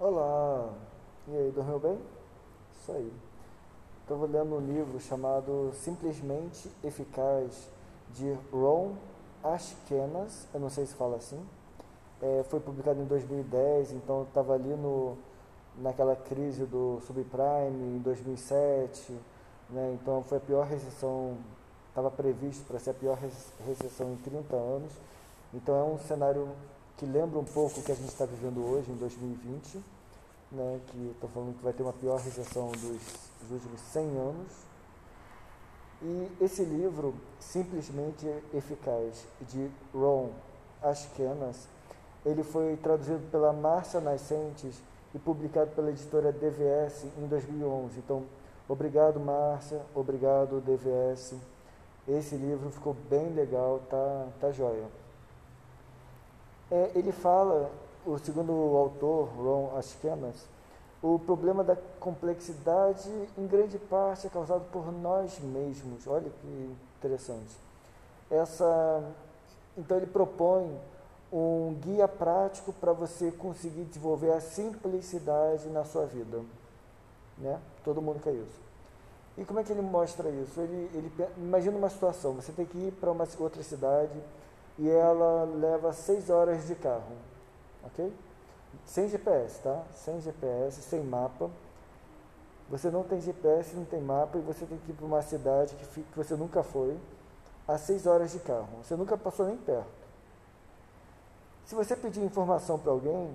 Olá, e aí, dormiu bem? Isso aí. Estou lendo um livro chamado Simplesmente Eficaz, de Ron Ashkenaz, eu não sei se fala assim. É, foi publicado em 2010, então estava ali no, naquela crise do subprime em 2007, né? então foi a pior recessão, estava previsto para ser a pior recessão em 30 anos. Então é um cenário que lembra um pouco o que a gente está vivendo hoje, em 2020, né? que estou falando que vai ter uma pior recessão dos, dos últimos 100 anos. E esse livro, Simplesmente Eficaz, de Ron Ashkenaz, ele foi traduzido pela Márcia Nascentes e publicado pela editora DVS em 2011. Então, obrigado Márcia, obrigado DVS. Esse livro ficou bem legal, tá, tá joia. É, ele fala, o segundo autor, Ron Ashkenaz, o problema da complexidade, em grande parte, é causado por nós mesmos. Olha que interessante. Essa, então ele propõe um guia prático para você conseguir desenvolver a simplicidade na sua vida. Né? Todo mundo quer isso. E como é que ele mostra isso? Ele, ele imagina uma situação, você tem que ir para uma outra cidade e ela leva seis horas de carro, ok? Sem GPS, tá? Sem GPS, sem mapa. Você não tem GPS, não tem mapa e você tem que ir para uma cidade que, que você nunca foi, a seis horas de carro. Você nunca passou nem perto. Se você pedir informação para alguém,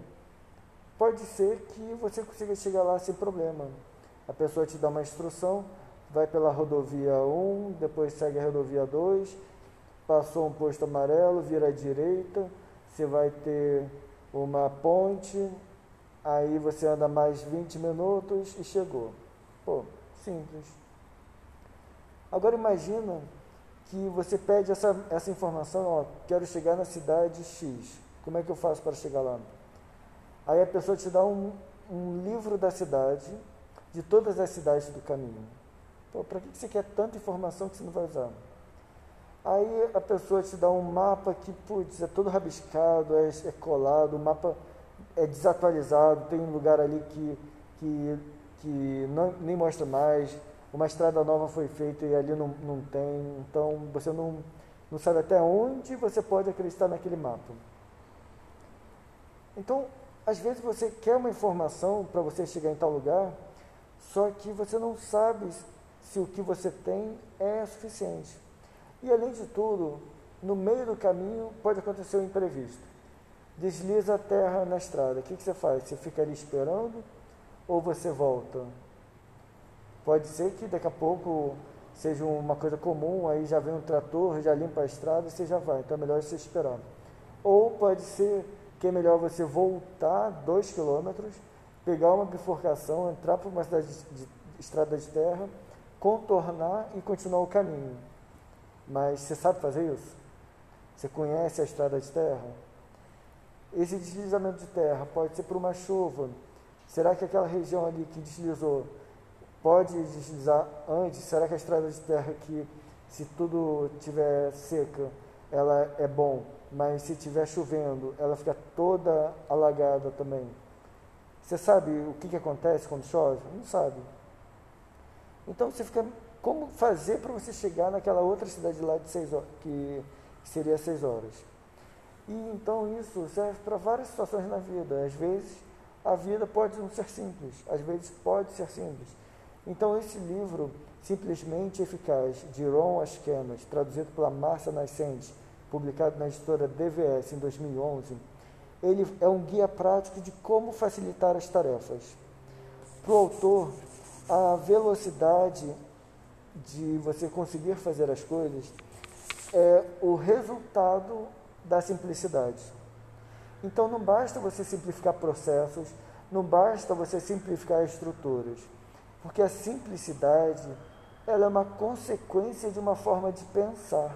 pode ser que você consiga chegar lá sem problema. A pessoa te dá uma instrução, vai pela rodovia 1, depois segue a rodovia 2, passou um posto amarelo, vira à direita, você vai ter uma ponte, aí você anda mais 20 minutos e chegou. Pô, simples. Agora imagina que você pede essa, essa informação, ó, quero chegar na cidade X. Como é que eu faço para chegar lá? Aí a pessoa te dá um, um livro da cidade, de todas as cidades do caminho. Para que você quer tanta informação que você não vai usar? Aí a pessoa te dá um mapa que, putz, é todo rabiscado, é, é colado, o mapa é desatualizado, tem um lugar ali que, que, que não, nem mostra mais, uma estrada nova foi feita e ali não, não tem, então você não, não sabe até onde você pode acreditar naquele mapa. Então, às vezes você quer uma informação para você chegar em tal lugar, só que você não sabe se o que você tem é suficiente. E além de tudo, no meio do caminho pode acontecer um imprevisto. Desliza a terra na estrada. O que, você faz? Você fica ali esperando ou você volta? Pode ser que daqui a pouco seja uma coisa comum, aí já vem um trator, já limpa a estrada e você já vai. Então é melhor você esperar. Ou pode ser que é melhor você voltar dois quilômetros, pegar uma bifurcação, entrar por uma cidade de, de, estrada de terra, contornar e continuar o caminho. Mas você sabe fazer isso? Você conhece a estrada de terra? Esse deslizamento de terra pode ser por uma chuva. Será que aquela região ali que deslizou pode deslizar antes? Será que a estrada de terra aqui, se tudo tiver seca, ela é bom? mas se estiver chovendo, ela fica toda alagada também. Você sabe o que, que acontece quando chove? Não sabe. Então você fica. Como fazer para você chegar naquela outra cidade lá de seis horas, que seria seis horas? E então isso serve para várias situações na vida. Às vezes a vida pode não ser simples, às vezes pode ser simples. Então esse livro, Simplesmente Eficaz, de Ron Askenas, traduzido pela Márcia Nascente, publicado na editora DVS em 2011, ele é um guia prático de como facilitar as tarefas. Para o autor, a velocidade de você conseguir fazer as coisas é o resultado da simplicidade. Então não basta você simplificar processos, não basta você simplificar estruturas, porque a simplicidade ela é uma consequência de uma forma de pensar.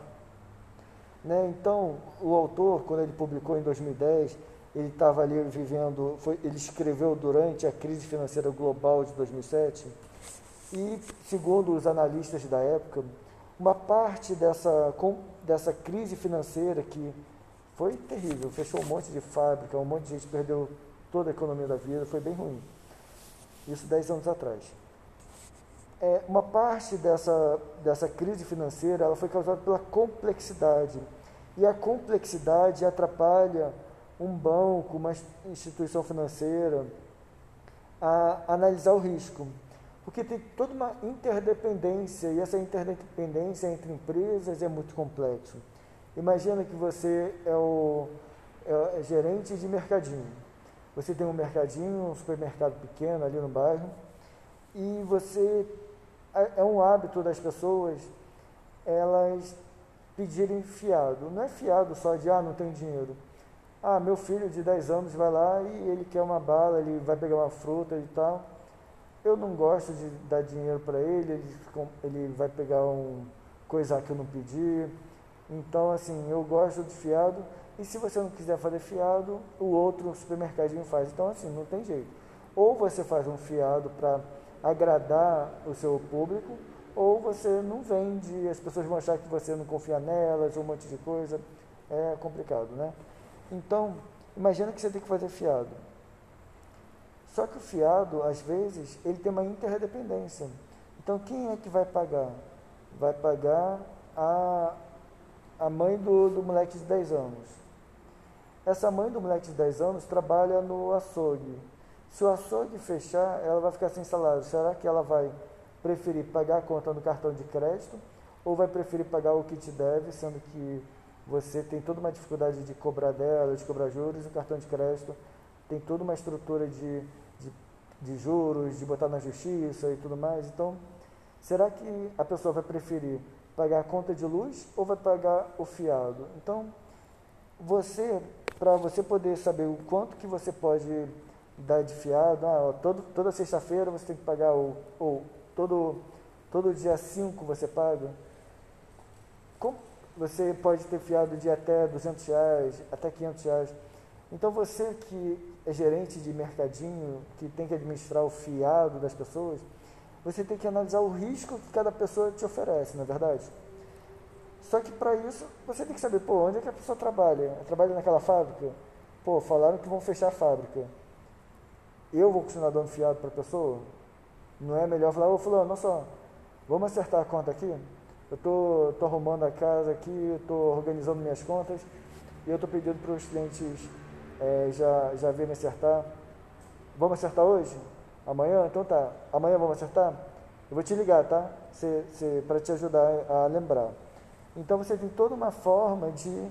Né? Então, o autor, quando ele publicou em 2010, ele estava ali vivendo, foi, ele escreveu durante a crise financeira global de 2007, e, segundo os analistas da época, uma parte dessa dessa crise financeira que foi terrível, fechou um monte de fábrica, um monte de gente perdeu toda a economia da vida, foi bem ruim. Isso 10 anos atrás. É, uma parte dessa, dessa crise financeira ela foi causada pela complexidade. E a complexidade atrapalha um banco, uma instituição financeira, a analisar o risco. Porque tem toda uma interdependência, e essa interdependência entre empresas é muito complexo. Imagina que você é o é, é gerente de mercadinho. Você tem um mercadinho, um supermercado pequeno ali no bairro, e você é, é um hábito das pessoas elas pedirem fiado. Não é fiado só de ah, não tem dinheiro. Ah, meu filho de 10 anos vai lá e ele quer uma bala, ele vai pegar uma fruta e tal. Eu não gosto de dar dinheiro para ele, ele, ele vai pegar um coisa que eu não pedi. Então, assim, eu gosto de fiado. E se você não quiser fazer fiado, o outro supermercadinho faz. Então, assim, não tem jeito. Ou você faz um fiado para agradar o seu público, ou você não vende, as pessoas vão achar que você não confia nelas, um monte de coisa. É complicado, né? Então, imagina que você tem que fazer fiado. Só que o fiado, às vezes, ele tem uma interdependência. Então, quem é que vai pagar? Vai pagar a, a mãe do, do moleque de 10 anos. Essa mãe do moleque de 10 anos trabalha no açougue. Se o açougue fechar, ela vai ficar sem salário. Será que ela vai preferir pagar a conta no cartão de crédito ou vai preferir pagar o que te deve, sendo que você tem toda uma dificuldade de cobrar dela, de cobrar juros, o cartão de crédito tem toda uma estrutura de, de, de juros, de botar na justiça e tudo mais. Então, será que a pessoa vai preferir pagar a conta de luz ou vai pagar o fiado? Então, você, para você poder saber o quanto que você pode dar de fiado, ah, todo, toda sexta-feira você tem que pagar, ou, ou todo, todo dia 5 você paga, como, você pode ter fiado de até 200 reais, até 500 reais. Então você que é gerente de mercadinho, que tem que administrar o fiado das pessoas, você tem que analisar o risco que cada pessoa te oferece, não é verdade? Só que para isso, você tem que saber, pô, onde é que a pessoa trabalha? Trabalha naquela fábrica? Pô, falaram que vão fechar a fábrica. Eu vou continuar dando fiado para a pessoa? Não é melhor falar, ô fulano, não só, vamos acertar a conta aqui? Eu tô, tô arrumando a casa aqui, estou organizando minhas contas e eu estou pedindo para os clientes é, já, já virem acertar. Vamos acertar hoje? Amanhã? Então tá. Amanhã vamos acertar? Eu vou te ligar, tá? Para te ajudar a lembrar. Então você tem toda uma forma de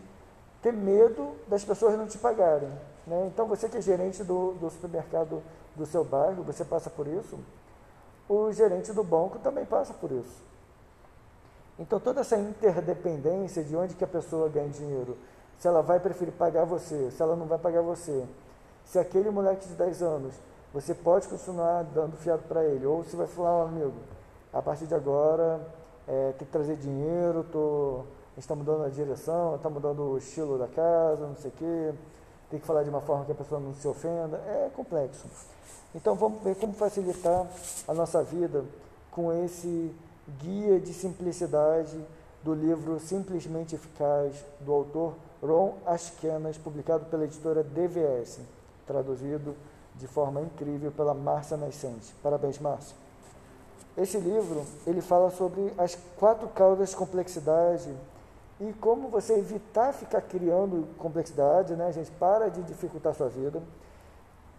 ter medo das pessoas não te pagarem. Né? Então você que é gerente do, do supermercado do seu bairro, você passa por isso. O gerente do banco também passa por isso. Então toda essa interdependência de onde que a pessoa ganha dinheiro, se ela vai preferir pagar você, se ela não vai pagar você, se aquele moleque de 10 anos, você pode continuar dando fiado para ele, ou se vai falar, oh, amigo, a partir de agora é, tem que trazer dinheiro, tô, a gente está mudando a direção, está mudando o estilo da casa, não sei o quê, tem que falar de uma forma que a pessoa não se ofenda, é complexo. Então vamos ver como facilitar a nossa vida com esse Guia de Simplicidade do livro Simplesmente Eficaz, do autor Ron Askenas, publicado pela editora DVS, traduzido de forma incrível pela Márcia Nascente. Parabéns, Márcia. Esse livro, ele fala sobre as quatro causas de complexidade e como você evitar ficar criando complexidade, né, gente? Para de dificultar sua vida.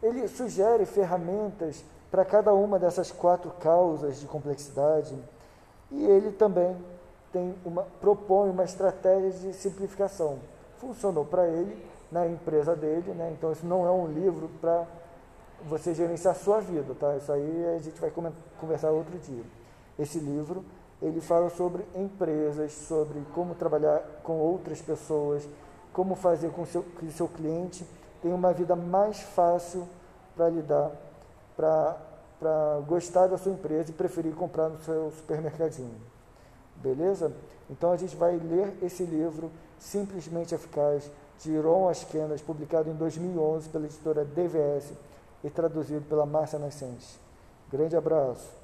Ele sugere ferramentas para cada uma dessas quatro causas de complexidade e ele também tem uma, propõe uma estratégia de simplificação. Funcionou para ele, na empresa dele, né? então isso não é um livro para você gerenciar a sua vida, tá? Isso aí a gente vai conversar outro dia. Esse livro, ele fala sobre empresas, sobre como trabalhar com outras pessoas, como fazer com seu, que o seu cliente tenha uma vida mais fácil para lidar, para para gostar da sua empresa e preferir comprar no seu supermercadinho. Beleza? Então a gente vai ler esse livro, Simplesmente Eficaz, de Ron Askenas, publicado em 2011 pela editora DVS e traduzido pela Márcia Nascente. Grande abraço.